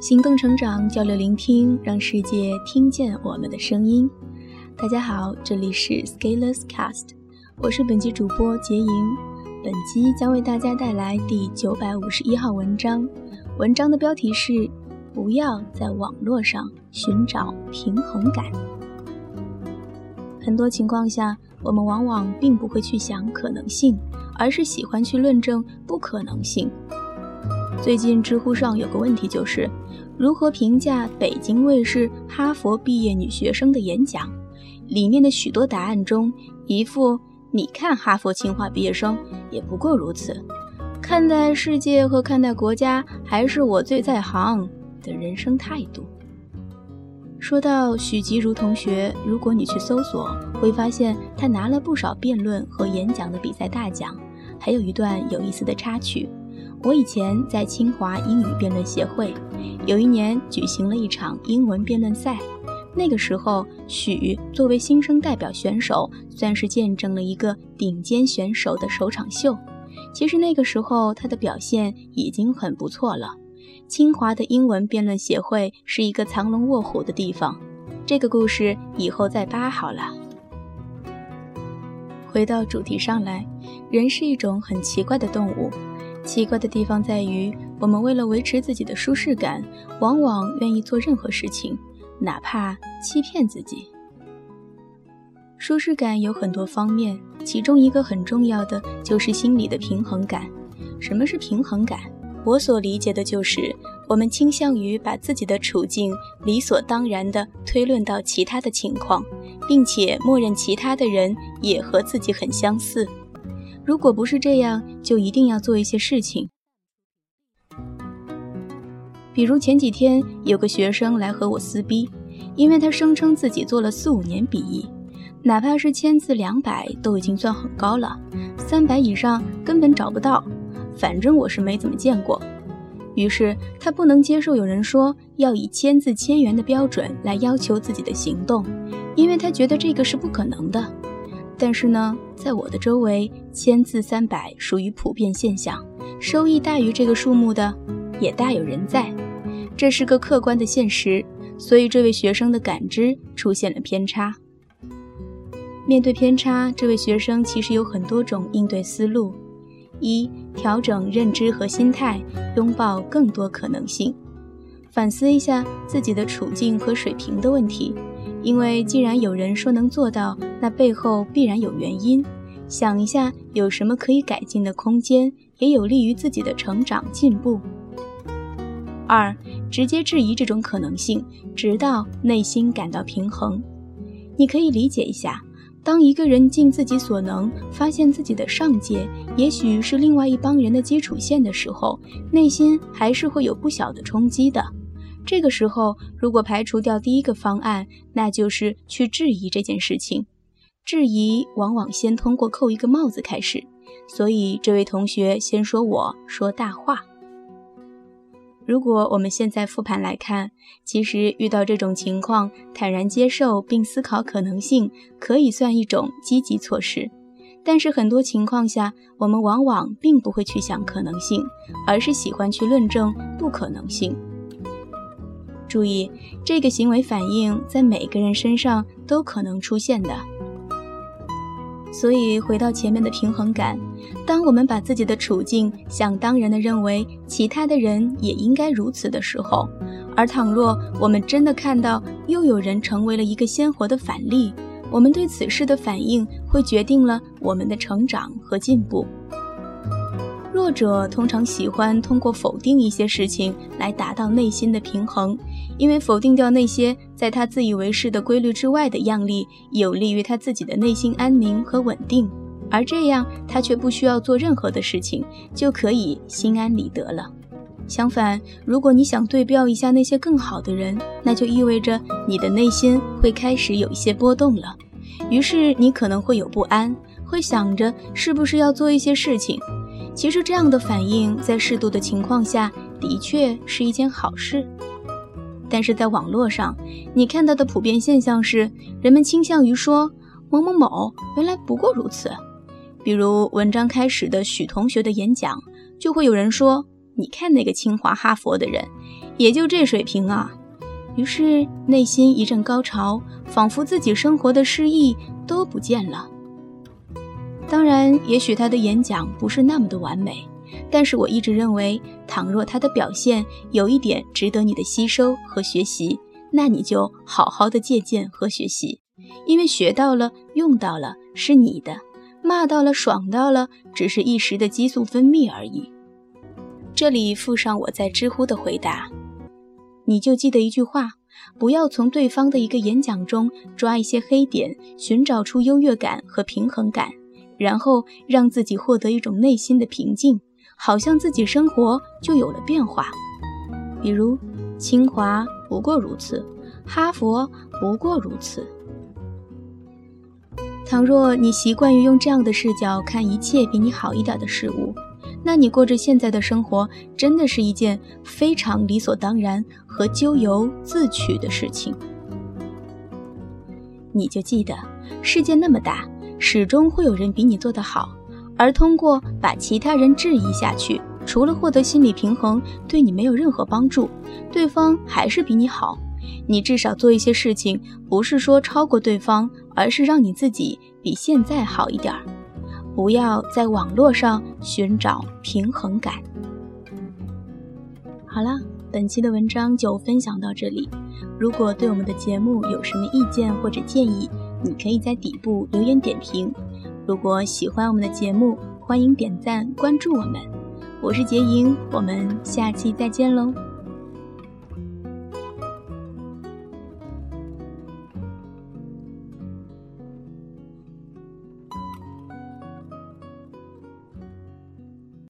行动、成长、交流、聆听，让世界听见我们的声音。大家好，这里是 Scaleless Cast，我是本期主播杰莹。本期将为大家带来第九百五十一号文章，文章的标题是《不要在网络上寻找平衡感》。很多情况下，我们往往并不会去想可能性，而是喜欢去论证不可能性。最近知乎上有个问题就是。如何评价北京卫视哈佛毕业女学生的演讲？里面的许多答案中，一副“你看哈佛、清华毕业生也不过如此，看待世界和看待国家还是我最在行”的人生态度。说到许吉如同学，如果你去搜索，会发现他拿了不少辩论和演讲的比赛大奖，还有一段有意思的插曲。我以前在清华英语辩论协会，有一年举行了一场英文辩论赛。那个时候，许作为新生代表选手，算是见证了一个顶尖选手的首场秀。其实那个时候他的表现已经很不错了。清华的英文辩论协会是一个藏龙卧虎的地方，这个故事以后再扒好了。回到主题上来，人是一种很奇怪的动物。奇怪的地方在于，我们为了维持自己的舒适感，往往愿意做任何事情，哪怕欺骗自己。舒适感有很多方面，其中一个很重要的就是心理的平衡感。什么是平衡感？我所理解的就是，我们倾向于把自己的处境理所当然地推论到其他的情况，并且默认其他的人也和自己很相似。如果不是这样，就一定要做一些事情。比如前几天有个学生来和我撕逼，因为他声称自己做了四五年笔译，哪怕是千字两百都已经算很高了，三百以上根本找不到。反正我是没怎么见过。于是他不能接受有人说要以千字千元的标准来要求自己的行动，因为他觉得这个是不可能的。但是呢，在我的周围，千字三百属于普遍现象，收益大于这个数目的也大有人在，这是个客观的现实。所以，这位学生的感知出现了偏差。面对偏差，这位学生其实有很多种应对思路：一、调整认知和心态，拥抱更多可能性，反思一下自己的处境和水平的问题。因为既然有人说能做到，那背后必然有原因。想一下有什么可以改进的空间，也有利于自己的成长进步。二，直接质疑这种可能性，直到内心感到平衡。你可以理解一下，当一个人尽自己所能，发现自己的上界也许是另外一帮人的基础线的时候，内心还是会有不小的冲击的。这个时候，如果排除掉第一个方案，那就是去质疑这件事情。质疑往往先通过扣一个帽子开始，所以这位同学先说我说大话。如果我们现在复盘来看，其实遇到这种情况，坦然接受并思考可能性，可以算一种积极措施。但是很多情况下，我们往往并不会去想可能性，而是喜欢去论证不可能性。注意，这个行为反应在每个人身上都可能出现的。所以，回到前面的平衡感，当我们把自己的处境想当然的认为其他的人也应该如此的时候，而倘若我们真的看到又有人成为了一个鲜活的反例，我们对此事的反应会决定了我们的成长和进步。弱者通常喜欢通过否定一些事情来达到内心的平衡，因为否定掉那些在他自以为是的规律之外的样例，有利于他自己的内心安宁和稳定。而这样，他却不需要做任何的事情，就可以心安理得了。相反，如果你想对标一下那些更好的人，那就意味着你的内心会开始有一些波动了，于是你可能会有不安。会想着是不是要做一些事情。其实这样的反应在适度的情况下的确是一件好事。但是在网络上，你看到的普遍现象是，人们倾向于说某某某原来不过如此。比如文章开始的许同学的演讲，就会有人说：“你看那个清华哈佛的人，也就这水平啊。”于是内心一阵高潮，仿佛自己生活的失意都不见了。当然，也许他的演讲不是那么的完美，但是我一直认为，倘若他的表现有一点值得你的吸收和学习，那你就好好的借鉴和学习，因为学到了、用到了是你的。骂到了，爽到了，只是一时的激素分泌而已。这里附上我在知乎的回答，你就记得一句话：不要从对方的一个演讲中抓一些黑点，寻找出优越感和平衡感，然后让自己获得一种内心的平静，好像自己生活就有了变化。比如，清华不过如此，哈佛不过如此。倘若你习惯于用这样的视角看一切比你好一点的事物，那你过着现在的生活真的是一件非常理所当然和咎由自取的事情。你就记得，世界那么大，始终会有人比你做得好，而通过把其他人质疑下去，除了获得心理平衡，对你没有任何帮助。对方还是比你好。你至少做一些事情，不是说超过对方，而是让你自己比现在好一点儿。不要在网络上寻找平衡感。好了，本期的文章就分享到这里。如果对我们的节目有什么意见或者建议，你可以在底部留言点评。如果喜欢我们的节目，欢迎点赞关注我们。我是杰莹，我们下期再见喽。